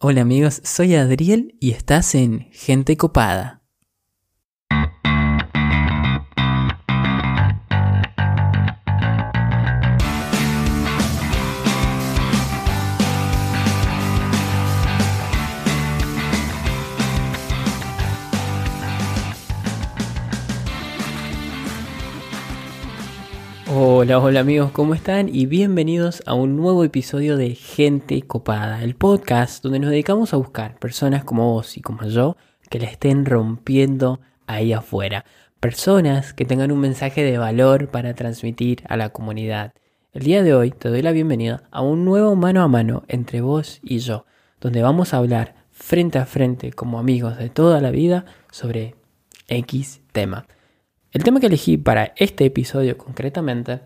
Hola amigos, soy Adriel y estás en Gente Copada. Hola, hola amigos, ¿cómo están? Y bienvenidos a un nuevo episodio de Gente Copada, el podcast donde nos dedicamos a buscar personas como vos y como yo que le estén rompiendo ahí afuera. Personas que tengan un mensaje de valor para transmitir a la comunidad. El día de hoy te doy la bienvenida a un nuevo mano a mano entre vos y yo, donde vamos a hablar frente a frente como amigos de toda la vida sobre X tema. El tema que elegí para este episodio concretamente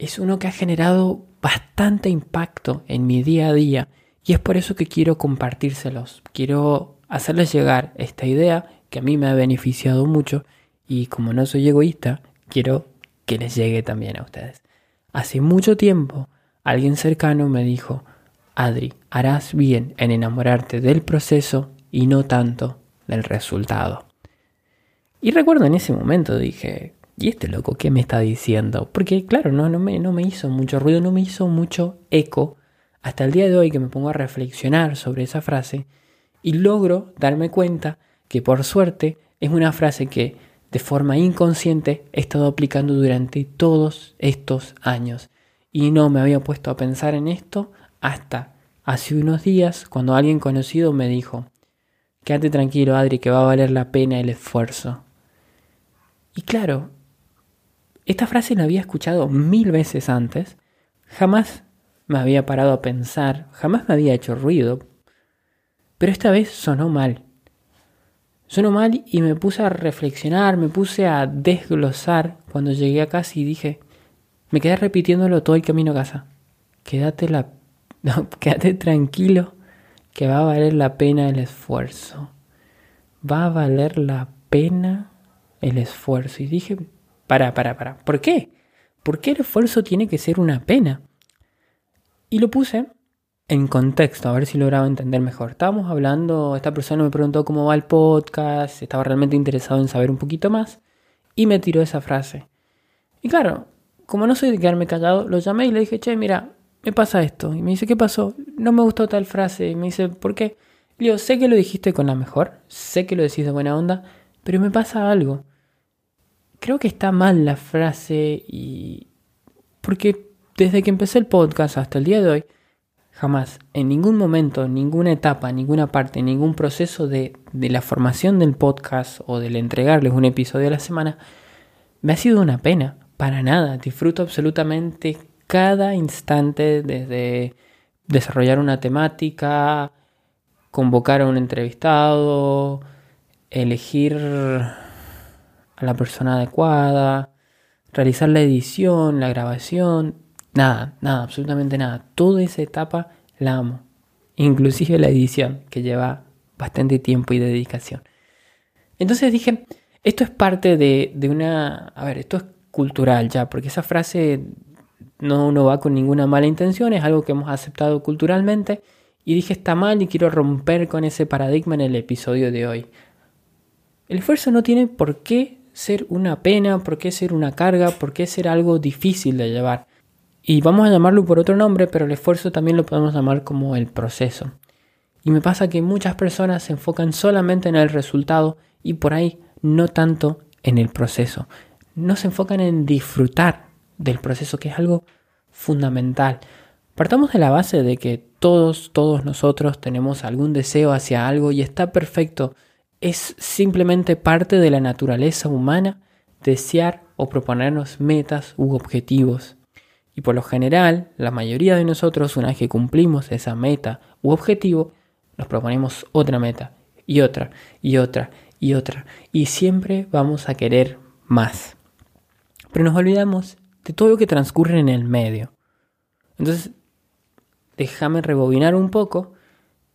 es uno que ha generado bastante impacto en mi día a día y es por eso que quiero compartírselos. Quiero hacerles llegar esta idea que a mí me ha beneficiado mucho y como no soy egoísta, quiero que les llegue también a ustedes. Hace mucho tiempo alguien cercano me dijo, Adri, harás bien en enamorarte del proceso y no tanto del resultado. Y recuerdo en ese momento dije, ¿y este loco qué me está diciendo? Porque claro, no, no, me, no me hizo mucho ruido, no me hizo mucho eco hasta el día de hoy que me pongo a reflexionar sobre esa frase y logro darme cuenta que por suerte es una frase que de forma inconsciente he estado aplicando durante todos estos años. Y no me había puesto a pensar en esto hasta hace unos días cuando alguien conocido me dijo, quédate tranquilo Adri que va a valer la pena el esfuerzo. Y claro, esta frase la había escuchado mil veces antes, jamás me había parado a pensar, jamás me había hecho ruido, pero esta vez sonó mal. Sonó mal y me puse a reflexionar, me puse a desglosar cuando llegué a casa y dije, me quedé repitiéndolo todo el camino a casa. Quédate la quédate tranquilo que va a valer la pena el esfuerzo. Va a valer la pena el esfuerzo. Y dije, para, para, para, ¿por qué? ¿Por qué el esfuerzo tiene que ser una pena? Y lo puse en contexto, a ver si lograba entender mejor. Estábamos hablando, esta persona me preguntó cómo va el podcast, estaba realmente interesado en saber un poquito más, y me tiró esa frase. Y claro, como no soy de quedarme callado, lo llamé y le dije, che, mira, me pasa esto. Y me dice, ¿qué pasó? No me gustó tal frase. Y me dice, ¿por qué? Le digo, sé que lo dijiste con la mejor, sé que lo decís de buena onda, pero me pasa algo creo que está mal la frase y... Porque desde que empecé el podcast hasta el día de hoy, jamás, en ningún momento, en ninguna etapa, ninguna parte, ningún proceso de, de la formación del podcast o del entregarles un episodio a la semana, me ha sido una pena, para nada. Disfruto absolutamente cada instante desde desarrollar una temática, convocar a un entrevistado, elegir a la persona adecuada, realizar la edición, la grabación, nada, nada, absolutamente nada. Toda esa etapa la amo. Inclusive la edición, que lleva bastante tiempo y dedicación. Entonces dije, esto es parte de, de una... A ver, esto es cultural ya, porque esa frase no, no va con ninguna mala intención, es algo que hemos aceptado culturalmente. Y dije, está mal y quiero romper con ese paradigma en el episodio de hoy. El esfuerzo no tiene por qué ser una pena, por qué ser una carga, por qué ser algo difícil de llevar. Y vamos a llamarlo por otro nombre, pero el esfuerzo también lo podemos llamar como el proceso. Y me pasa que muchas personas se enfocan solamente en el resultado y por ahí no tanto en el proceso. No se enfocan en disfrutar del proceso, que es algo fundamental. Partamos de la base de que todos, todos nosotros tenemos algún deseo hacia algo y está perfecto es simplemente parte de la naturaleza humana desear o proponernos metas u objetivos. Y por lo general, la mayoría de nosotros, una vez que cumplimos esa meta u objetivo, nos proponemos otra meta y otra y otra y otra. Y siempre vamos a querer más. Pero nos olvidamos de todo lo que transcurre en el medio. Entonces, déjame rebobinar un poco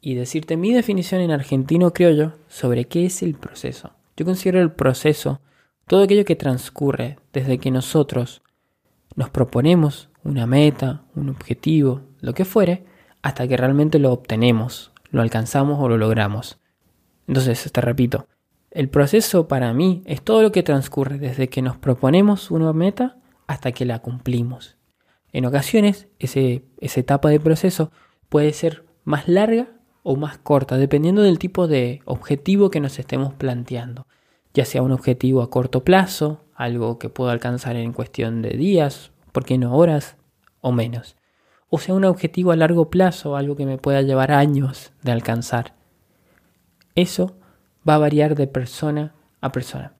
y decirte mi definición en argentino criollo sobre qué es el proceso. Yo considero el proceso todo aquello que transcurre desde que nosotros nos proponemos una meta, un objetivo, lo que fuere, hasta que realmente lo obtenemos, lo alcanzamos o lo logramos. Entonces, te repito, el proceso para mí es todo lo que transcurre desde que nos proponemos una meta hasta que la cumplimos. En ocasiones, ese, esa etapa de proceso puede ser más larga o más corta, dependiendo del tipo de objetivo que nos estemos planteando, ya sea un objetivo a corto plazo, algo que puedo alcanzar en cuestión de días, ¿por qué no horas o menos? O sea, un objetivo a largo plazo, algo que me pueda llevar años de alcanzar. Eso va a variar de persona a persona.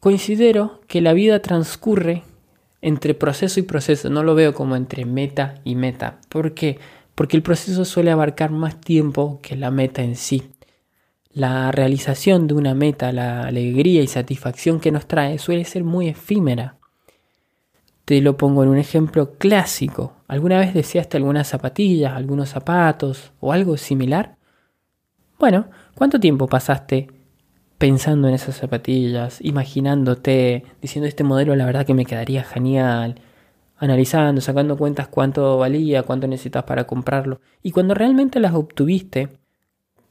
Considero que la vida transcurre entre proceso y proceso, no lo veo como entre meta y meta. ¿Por qué? Porque el proceso suele abarcar más tiempo que la meta en sí. La realización de una meta, la alegría y satisfacción que nos trae suele ser muy efímera. Te lo pongo en un ejemplo clásico. ¿Alguna vez deseaste algunas zapatillas, algunos zapatos o algo similar? Bueno, ¿cuánto tiempo pasaste pensando en esas zapatillas, imaginándote, diciendo este modelo la verdad que me quedaría genial, analizando, sacando cuentas cuánto valía, cuánto necesitas para comprarlo? Y cuando realmente las obtuviste,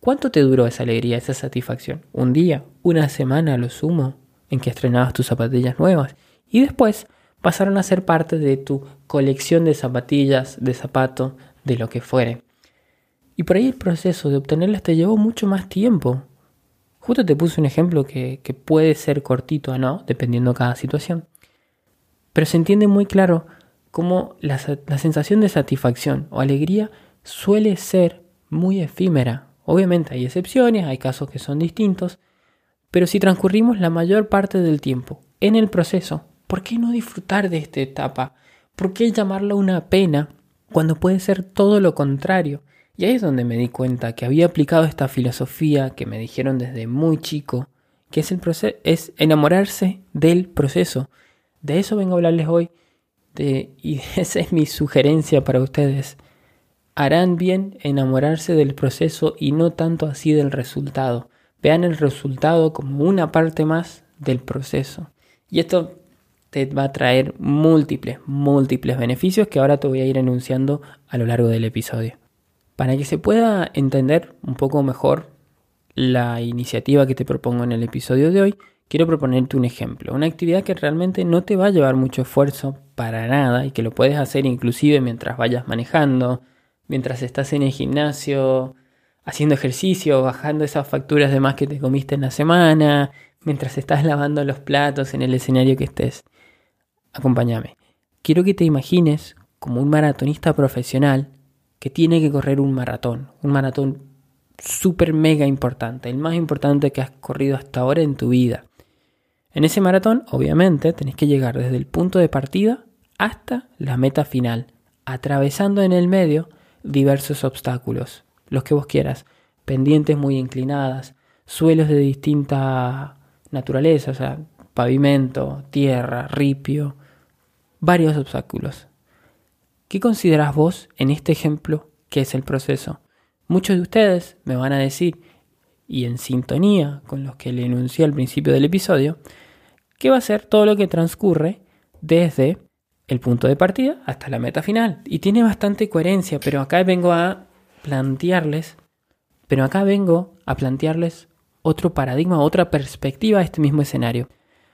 ¿cuánto te duró esa alegría, esa satisfacción? ¿Un día? ¿Una semana lo sumo? en que estrenabas tus zapatillas nuevas. Y después pasaron a ser parte de tu colección de zapatillas, de zapatos, de lo que fuere. Y por ahí el proceso de obtenerlas te llevó mucho más tiempo. Justo te puse un ejemplo que, puede ser cortito o no, dependiendo de cada situación. Pero se entiende muy claro cómo la, sensación de satisfacción o alegría suele ser muy efímera. Obviamente hay excepciones, hay casos que son distintos, pero si transcurrimos la mayor parte del tiempo en el proceso, ¿Por qué no disfrutar de esta etapa? ¿Por qué llamarla una pena cuando puede ser todo lo contrario? Y ahí es donde me di cuenta que había aplicado esta filosofía que me dijeron desde muy chico, que es el es enamorarse del proceso. De eso vengo a hablarles hoy de, y esa es mi sugerencia para ustedes. Harán bien enamorarse del proceso y no tanto así del resultado. Vean el resultado como una parte más del proceso. Y esto te va a traer múltiples, múltiples beneficios que ahora te voy a ir enunciando a lo largo del episodio. Para que se pueda entender un poco mejor la iniciativa que te propongo en el episodio de hoy, quiero proponerte un ejemplo, una actividad que realmente no te va a llevar mucho esfuerzo para nada y que lo puedes hacer inclusive mientras vayas manejando, mientras estás en el gimnasio, haciendo ejercicio, bajando esas facturas de más que te comiste en la semana, mientras estás lavando los platos en el escenario que estés acompáñame. Quiero que te imagines como un maratonista profesional que tiene que correr un maratón, un maratón súper mega importante, el más importante que has corrido hasta ahora en tu vida. En ese maratón, obviamente, tenés que llegar desde el punto de partida hasta la meta final, atravesando en el medio diversos obstáculos, los que vos quieras, pendientes muy inclinadas, suelos de distinta naturaleza, o sea, pavimento, tierra, ripio, varios obstáculos. ¿Qué consideras vos en este ejemplo que es el proceso? Muchos de ustedes me van a decir, y en sintonía con los que le enuncié al principio del episodio, que va a ser todo lo que transcurre desde el punto de partida hasta la meta final. Y tiene bastante coherencia, pero acá vengo a plantearles, pero acá vengo a plantearles otro paradigma, otra perspectiva a este mismo escenario.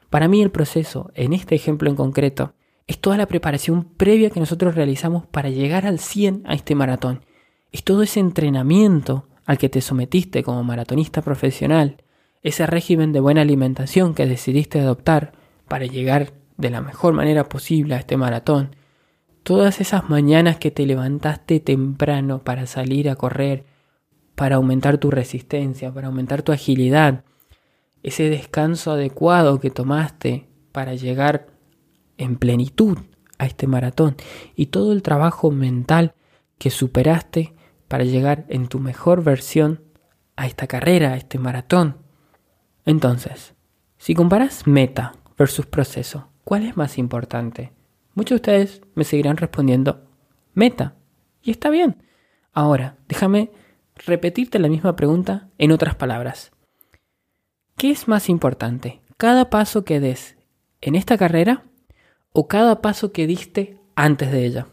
Para mí el proceso, en este ejemplo en concreto, es toda la preparación previa que nosotros realizamos para llegar al 100 a este maratón. Es todo ese entrenamiento al que te sometiste como maratonista profesional, ese régimen de buena alimentación que decidiste adoptar para llegar de la mejor manera posible a este maratón, todas esas mañanas que te levantaste temprano para salir a correr, para aumentar tu resistencia, para aumentar tu agilidad, ese descanso adecuado que tomaste para llegar en plenitud a este maratón y todo el trabajo mental que superaste para llegar en tu mejor versión a esta carrera, a este maratón. Entonces, si comparas meta versus proceso, ¿cuál es más importante? Muchos de ustedes me seguirán respondiendo meta. Y está bien. Ahora, déjame repetirte la misma pregunta en otras palabras. ¿Qué es más importante? ¿Cada paso que des en esta carrera o cada paso que diste antes de ella?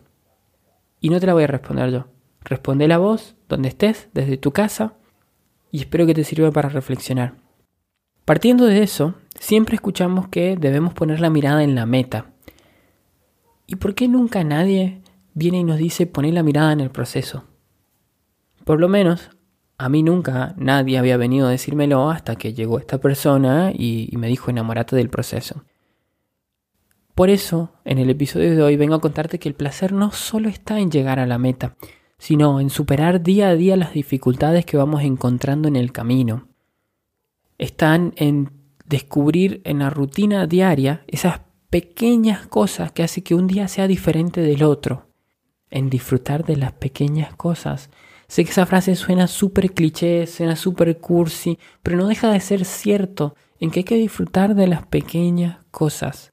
Y no te la voy a responder yo. Responde la voz donde estés, desde tu casa, y espero que te sirva para reflexionar. Partiendo de eso, siempre escuchamos que debemos poner la mirada en la meta. ¿Y por qué nunca nadie viene y nos dice poner la mirada en el proceso? Por lo menos, a mí nunca nadie había venido a decírmelo hasta que llegó esta persona y, me dijo enamorate del proceso. Por eso, en el episodio de hoy vengo a contarte que el placer no solo está en llegar a la meta, sino en superar día a día las dificultades que vamos encontrando en el camino. Están en descubrir en la rutina diaria esas pequeñas cosas que hacen que un día sea diferente del otro, en disfrutar de las pequeñas cosas. Sé que esa frase suena súper cliché, suena súper cursi, pero no deja de ser cierto en que hay que disfrutar de las pequeñas cosas.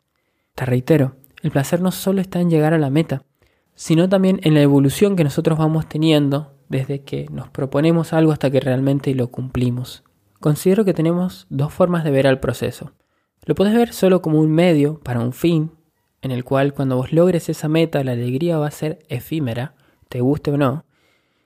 Te reitero, el placer no solo está en llegar a la meta, sino también en la evolución que nosotros vamos teniendo desde que nos proponemos algo hasta que realmente lo cumplimos. Considero que tenemos dos formas de ver al proceso. Lo puedes ver solo como un medio para un fin, en el cual cuando vos logres esa meta la alegría va a ser efímera, te guste o no,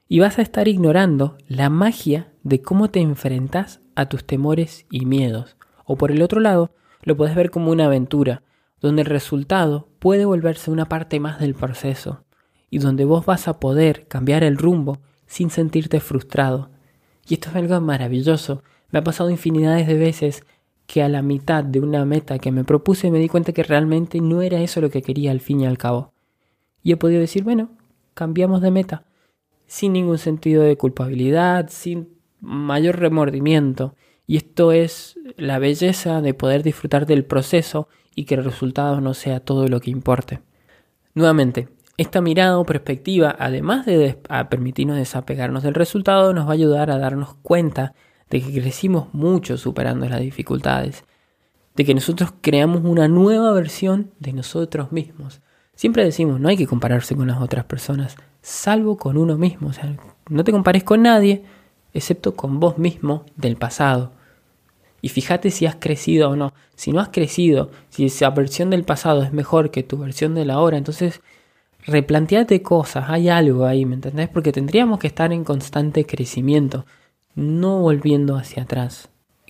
y vas a estar ignorando la magia de cómo te enfrentas a tus temores y miedos. O por el otro lado, lo puedes ver como una aventura, donde el resultado puede volverse una parte más del proceso y donde vos vas a poder cambiar el rumbo sin sentirte frustrado. Y esto es algo maravilloso. Me ha pasado infinidades de veces que a la mitad de una meta que me propuse me di cuenta que realmente no era eso lo que quería al fin y al cabo. Y he podido decir, bueno, cambiamos de meta, sin ningún sentido de culpabilidad, sin mayor remordimiento. Y esto es la belleza de poder disfrutar del proceso y que el resultado no sea todo lo que importe. Nuevamente, esta mirada o perspectiva, además de permitirnos desapegarnos del resultado, nos va a ayudar a darnos cuenta de que crecimos mucho superando las dificultades, de que nosotros creamos una nueva versión de nosotros mismos. Siempre decimos, no hay que compararse con las otras personas, salvo con uno mismo. O sea, no te compares con nadie, excepto con vos mismo del pasado. Y fíjate si has crecido o no. Si no has crecido, si esa versión del pasado es mejor que tu versión de la hora, entonces replanteate cosas, hay algo ahí, ¿me entendés? Porque tendríamos que estar en constante crecimiento, no volviendo hacia atrás.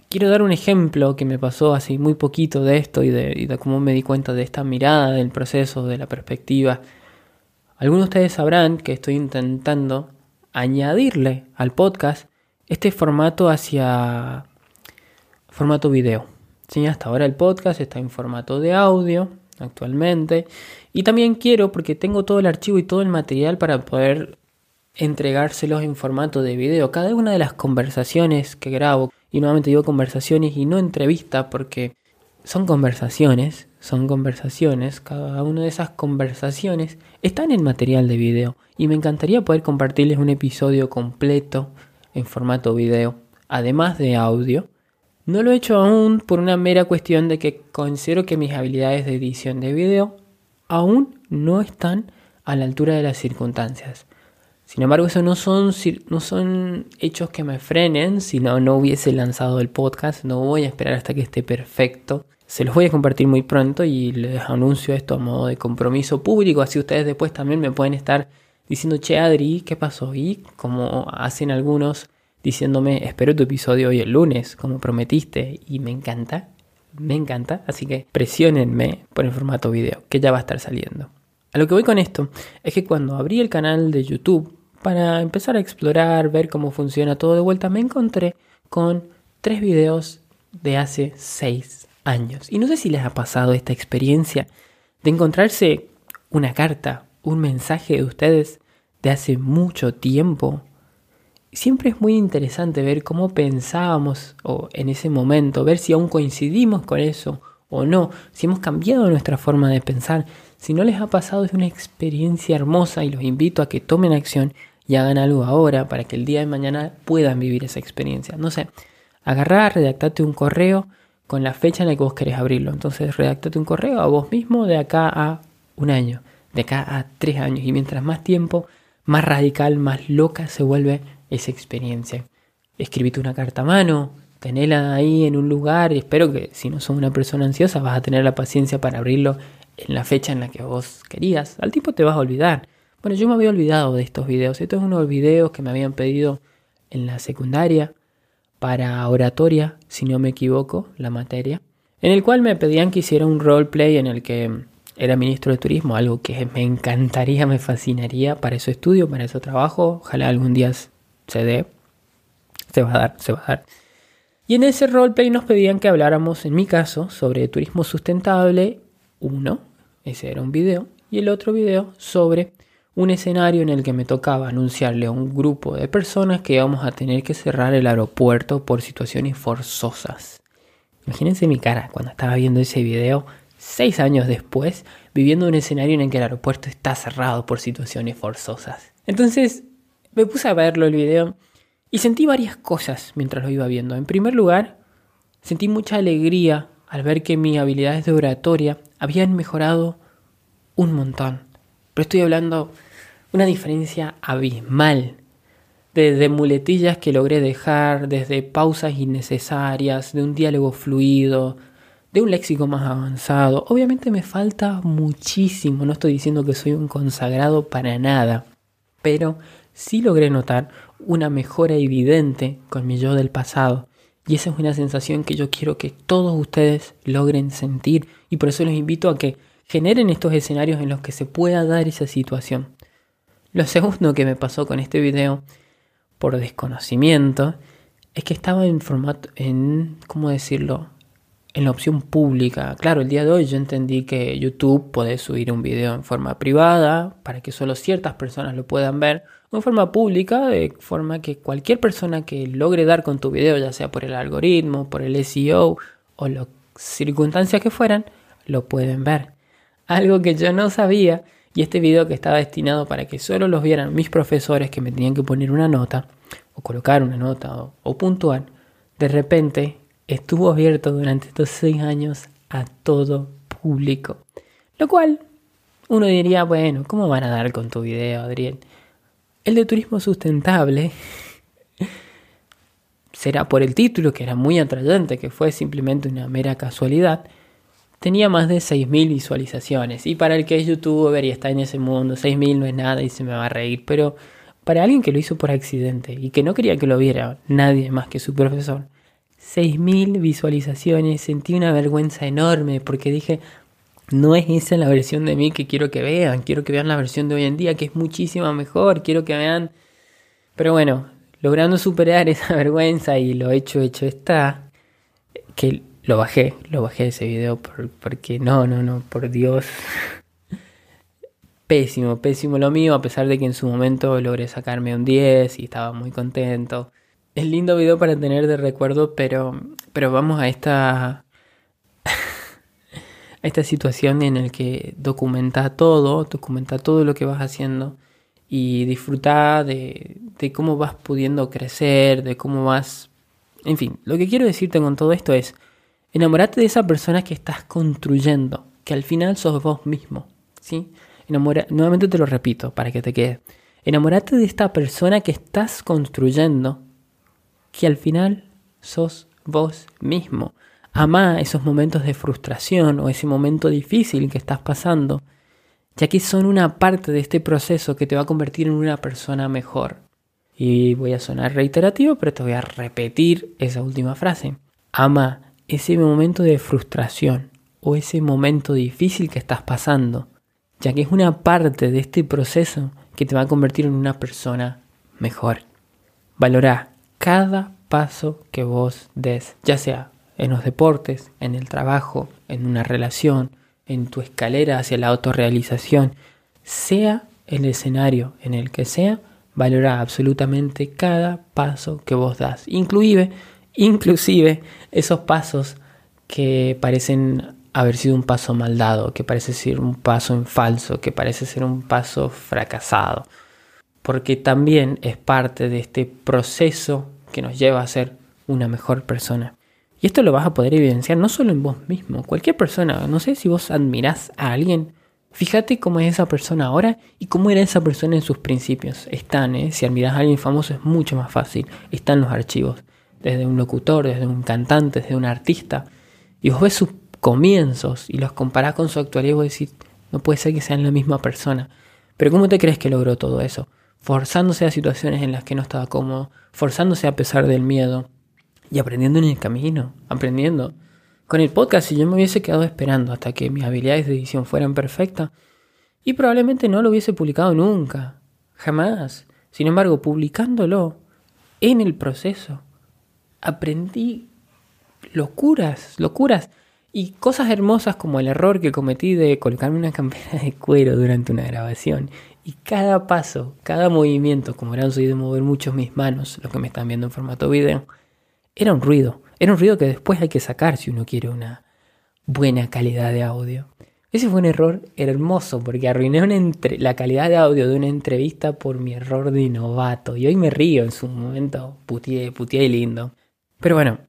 Quiero dar un ejemplo que me pasó así muy poquito de esto y de, y de cómo me di cuenta de esta mirada del proceso, de la perspectiva. Algunos de ustedes sabrán que estoy intentando añadirle al podcast este formato hacia formato video. ¿sí? Hasta ahora el podcast está en formato de audio actualmente. Y también quiero, porque tengo todo el archivo y todo el material para poder entregárselos en formato de video. Cada una de las conversaciones que grabo, y nuevamente digo conversaciones y no entrevistas porque son conversaciones, son conversaciones, cada una de esas conversaciones está en material de video. Y me encantaría poder compartirles un episodio completo en formato video, además de audio no lo he hecho aún por una mera cuestión de que considero que mis habilidades de edición de video aún no están a la altura de las circunstancias. Sin embargo, eso no son, no son hechos que me frenen, si no, no hubiese lanzado el podcast, no voy a esperar hasta que esté perfecto. Se los voy a compartir muy pronto y les anuncio esto a modo de compromiso público, así ustedes después también me pueden estar diciendo, che Adri, ¿qué pasó? Y como hacen algunos, diciéndome, espero tu episodio hoy el lunes, como prometiste, y me encanta, me encanta, así que presionenme por el formato video, que ya va a estar saliendo. A lo que voy con esto es que cuando abrí el canal de YouTube para empezar a explorar, ver cómo funciona todo de vuelta, me encontré con tres videos de hace seis años. Y no sé si les ha pasado esta experiencia de encontrarse una carta, un mensaje de ustedes de hace mucho tiempo siempre es muy interesante ver cómo pensábamos o en ese momento, ver si aún coincidimos con eso o no, si hemos cambiado nuestra forma de pensar. Si no les ha pasado es una experiencia hermosa y los invito a que tomen acción y hagan algo ahora para que el día de mañana puedan vivir esa experiencia. No sé, agarrar, redactate un correo con la fecha en la que vos querés abrirlo. Entonces redactate un correo a vos mismo de acá a un año, de acá a tres años. Y mientras más tiempo, más radical, más loca se vuelve esa experiencia. Escribite una carta a mano, tenela ahí en un lugar espero que si no sos una persona ansiosa vas a tener la paciencia para abrirlo en la fecha en la que vos querías. Al tiempo te vas a olvidar. Bueno, yo me había olvidado de estos videos. Estos es uno de los videos que me habían pedido en la secundaria para oratoria, si no me equivoco, la materia, en el cual me pedían que hiciera un roleplay en el que era ministro de turismo, algo que me encantaría, me fascinaría para ese estudio, para ese trabajo. Ojalá algún día se dé. Se va a dar, se va a dar. Y en ese roleplay nos pedían que habláramos, en mi caso, sobre turismo sustentable. Uno, ese era un video. Y el otro video sobre un escenario en el que me tocaba anunciarle a un grupo de personas que íbamos a tener que cerrar el aeropuerto por situaciones forzosas. Imagínense mi cara cuando estaba viendo ese video seis años después, viviendo un escenario en el que el aeropuerto está cerrado por situaciones forzosas. Entonces me puse a verlo el video y sentí varias cosas mientras lo iba viendo. En primer lugar, sentí mucha alegría al ver que mis habilidades de oratoria habían mejorado un montón. Pero estoy hablando una diferencia abismal. Desde muletillas que logré dejar, desde pausas innecesarias, de un diálogo fluido, de un léxico más avanzado. Obviamente me falta muchísimo, no estoy diciendo que soy un consagrado para nada, pero sí logré notar una mejora evidente con mi yo del pasado. Y esa es una sensación que yo quiero que todos ustedes logren sentir y por eso los invito a que generen estos escenarios en los que se pueda dar esa situación. Lo segundo que me pasó con este video, por desconocimiento, es que estaba en formato, en, ¿cómo decirlo? En la opción pública. Claro, el día de hoy yo entendí que YouTube puede subir un video en forma privada para que solo ciertas personas lo puedan ver, o en forma pública, de forma que cualquier persona que logre dar con tu video, ya sea por el algoritmo, por el SEO o las circunstancias que fueran, lo pueden ver algo que yo no sabía y este video que estaba destinado para que solo los vieran mis profesores que me tenían que poner una nota o colocar una nota o, puntuar, de repente estuvo abierto durante estos seis años a todo público. Lo cual uno diría, bueno, ¿cómo van a dar con tu video, Adriel? El de turismo sustentable será por el título, que era muy atrayente, que fue simplemente una mera casualidad, tenía más de 6.000 visualizaciones. Y para el que es youtuber y está en ese mundo, 6.000 no es nada y se me va a reír. Pero para alguien que lo hizo por accidente y que no quería que lo viera nadie más que su profesor, 6.000 visualizaciones, sentí una vergüenza enorme porque dije, no es esa la versión de mí que quiero que vean, quiero que vean la versión de hoy en día que es muchísimo mejor, quiero que vean... Pero bueno, logrando superar esa vergüenza y lo hecho, hecho está, que lo bajé, lo bajé ese video porque no, no, no, por Dios. Pésimo, pésimo lo mío, a pesar de que en su momento logré sacarme un 10 y estaba muy contento. Es lindo video para tener de recuerdo, pero, pero vamos a esta, a esta situación en el que documenta todo, documenta todo lo que vas haciendo y disfruta de, de cómo vas pudiendo crecer, de cómo vas... En fin, lo que quiero decirte con todo esto es, Enamorate de esa persona que estás construyendo, que al final sos vos mismo, ¿sí? Enamora Nuevamente te lo repito para que te quede. Enamorate de esta persona que estás construyendo, que al final sos vos mismo. Ama esos momentos de frustración o ese momento difícil que estás pasando, ya que son una parte de este proceso que te va a convertir en una persona mejor. Y voy a sonar reiterativo, pero te voy a repetir esa última frase. Ama ese momento de frustración o ese momento difícil que estás pasando, ya que es una parte de este proceso que te va a convertir en una persona mejor. Valora cada paso que vos des, ya sea en los deportes, en el trabajo, en una relación, en tu escalera hacia la autorrealización, sea el escenario en el que sea, valora absolutamente cada paso que vos das, inclusive inclusive esos pasos que parecen haber sido un paso mal dado, que parece ser un paso en falso, que parece ser un paso fracasado, porque también es parte de este proceso que nos lleva a ser una mejor persona. Y esto lo vas a poder evidenciar no solo en vos mismo, cualquier persona, no sé si vos admirás a alguien, fíjate cómo es esa persona ahora y cómo era esa persona en sus principios. Están, ¿eh? si admirás a alguien famoso es mucho más fácil, están los archivos desde un locutor, desde un cantante, desde un artista, y vos ves sus comienzos y los comparás con su actualidad y vos decís, no puede ser que sean la misma persona. Pero ¿cómo te crees que logró todo eso? Forzándose a situaciones en las que no estaba cómodo, forzándose a pesar del miedo y aprendiendo en el camino, aprendiendo. Con el podcast, si yo me hubiese quedado esperando hasta que mis habilidades de edición fueran perfectas, y probablemente no lo hubiese publicado nunca, jamás. Sin embargo, publicándolo en el proceso, aprendí locuras, locuras y cosas hermosas como el error que cometí de colocarme una campera de cuero durante una grabación. Y cada paso, cada movimiento, como soy de mover mucho mis manos, los que me están viendo en formato video, era un ruido. Era un ruido que después hay que sacar si uno quiere una buena calidad de audio. Ese fue un error hermoso porque arruiné la calidad de audio de una entrevista por mi error de novato. Y hoy me río en su momento, putié, putié y lindo. Pero bueno,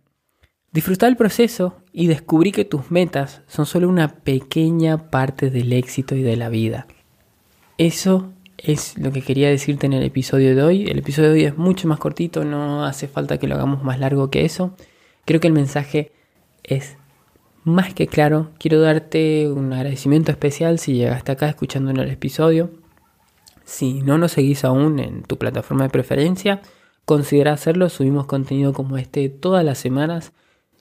disfruté el proceso y descubrí que tus metas son solo una pequeña parte del éxito y de la vida. Eso es lo que quería decirte en el episodio de hoy. El episodio de hoy es mucho más cortito, no hace falta que lo hagamos más largo que eso. Creo que el mensaje es más que claro. Quiero darte un agradecimiento especial si llegaste acá escuchando el episodio. Si no nos seguís aún en tu plataforma de preferencia, considera hacerlo. Subimos contenido como este todas las semanas.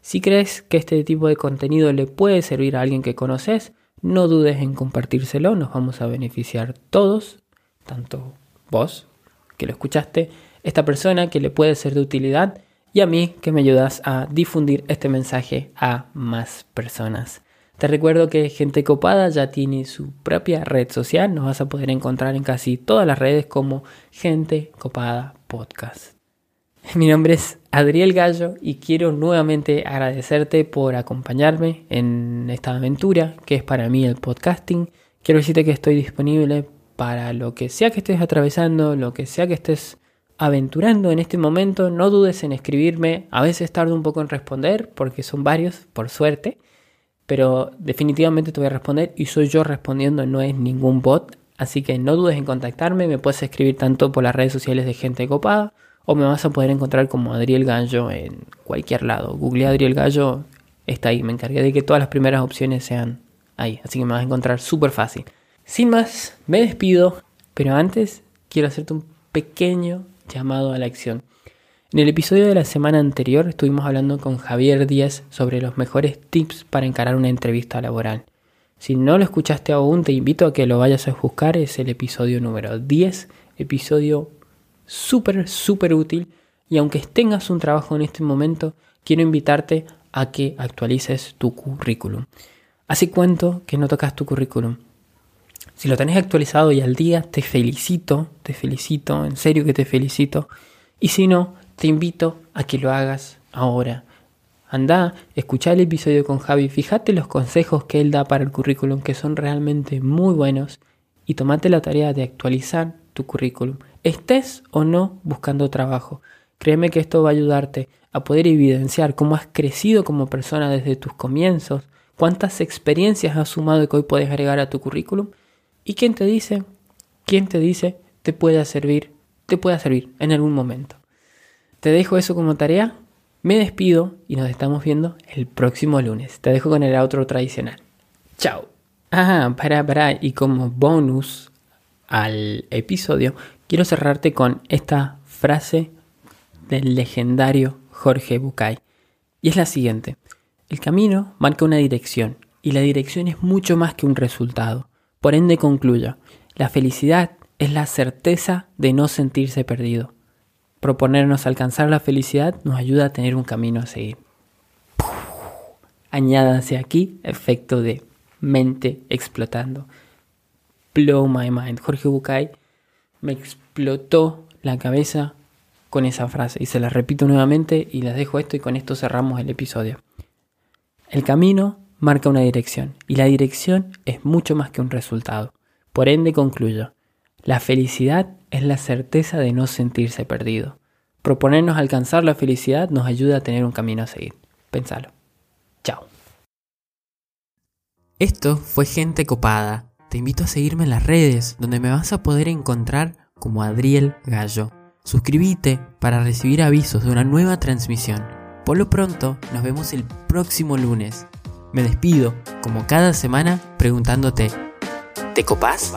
Si crees que este tipo de contenido le puede servir a alguien que conoces, no dudes en compartírselo. Nos vamos a beneficiar todos, tanto vos que lo escuchaste, esta persona que le puede ser de utilidad y a mí que me ayudas a difundir este mensaje a más personas. Te recuerdo que Gente Copada ya tiene su propia red social, nos vas a poder encontrar en casi todas las redes como Gente Copada Podcast. Mi nombre es Adriel Gallo y quiero nuevamente agradecerte por acompañarme en esta aventura que es para mí el podcasting. Quiero decirte que estoy disponible para lo que sea que estés atravesando, lo que sea que estés aventurando en este momento, no dudes en escribirme. A veces tardo un poco en responder porque son varios, por suerte. Pero definitivamente te voy a responder y soy yo respondiendo, no es ningún bot. Así que no dudes en contactarme. Me puedes escribir tanto por las redes sociales de Gente Copada o me vas a poder encontrar como Adriel Gallo en cualquier lado. Google Adriel Gallo, está ahí. Me encargué de que todas las primeras opciones sean ahí. Así que me vas a encontrar súper fácil. Sin más, me despido. Pero antes quiero hacerte un pequeño llamado a la acción. En el episodio de la semana anterior estuvimos hablando con Javier Díaz sobre los mejores tips para encarar una entrevista laboral. Si no lo escuchaste aún, te invito a que lo vayas a buscar, es el episodio número 10, episodio súper, súper útil. Y aunque tengas un trabajo en este momento, quiero invitarte a que actualices tu currículum. ¿Hace cuánto que no tocas tu currículum? Si lo tenés actualizado y al día, te felicito, te felicito, en serio que te felicito. Y si no, te invito a que lo hagas ahora. Anda, escucha el episodio con Javi, fíjate los consejos que él da para el currículum que son realmente muy buenos y tomate la tarea de actualizar tu currículum, estés o no buscando trabajo. Créeme que esto va a ayudarte a poder evidenciar cómo has crecido como persona desde tus comienzos, cuántas experiencias has sumado y que hoy puedes agregar a tu currículum ¿Y quién te dice? ¿Quién te dice te pueda servir? Te pueda servir en algún momento. Te dejo eso como tarea. Me despido y nos estamos viendo el próximo lunes. Te dejo con el outro tradicional. Chao. Ah, para, para. Y como bonus al episodio, quiero cerrarte con esta frase del legendario Jorge Bucay. Y es la siguiente. El camino marca una dirección y la dirección es mucho más que un resultado. Por ende concluyo, la felicidad es la certeza de no sentirse perdido. Proponernos alcanzar la felicidad nos ayuda a tener un camino a seguir. Añádase aquí efecto de mente explotando. Blow my mind. Jorge Bucay me explotó la cabeza con esa frase y se la repito nuevamente y les dejo esto y con esto cerramos el episodio. El camino marca una dirección y la dirección es mucho más que un resultado. Por ende concluyo, la felicidad es la certeza de no sentirse perdido. Proponernos alcanzar la felicidad nos ayuda a tener un camino a seguir. Pensalo. Chao. Esto fue Gente Copada. Te invito a seguirme en las redes, donde me vas a poder encontrar como Adriel Gallo. Suscríbete para recibir avisos de una nueva transmisión. Por lo pronto, nos vemos el próximo lunes me despido, como cada semana, preguntándote, ¿te copás?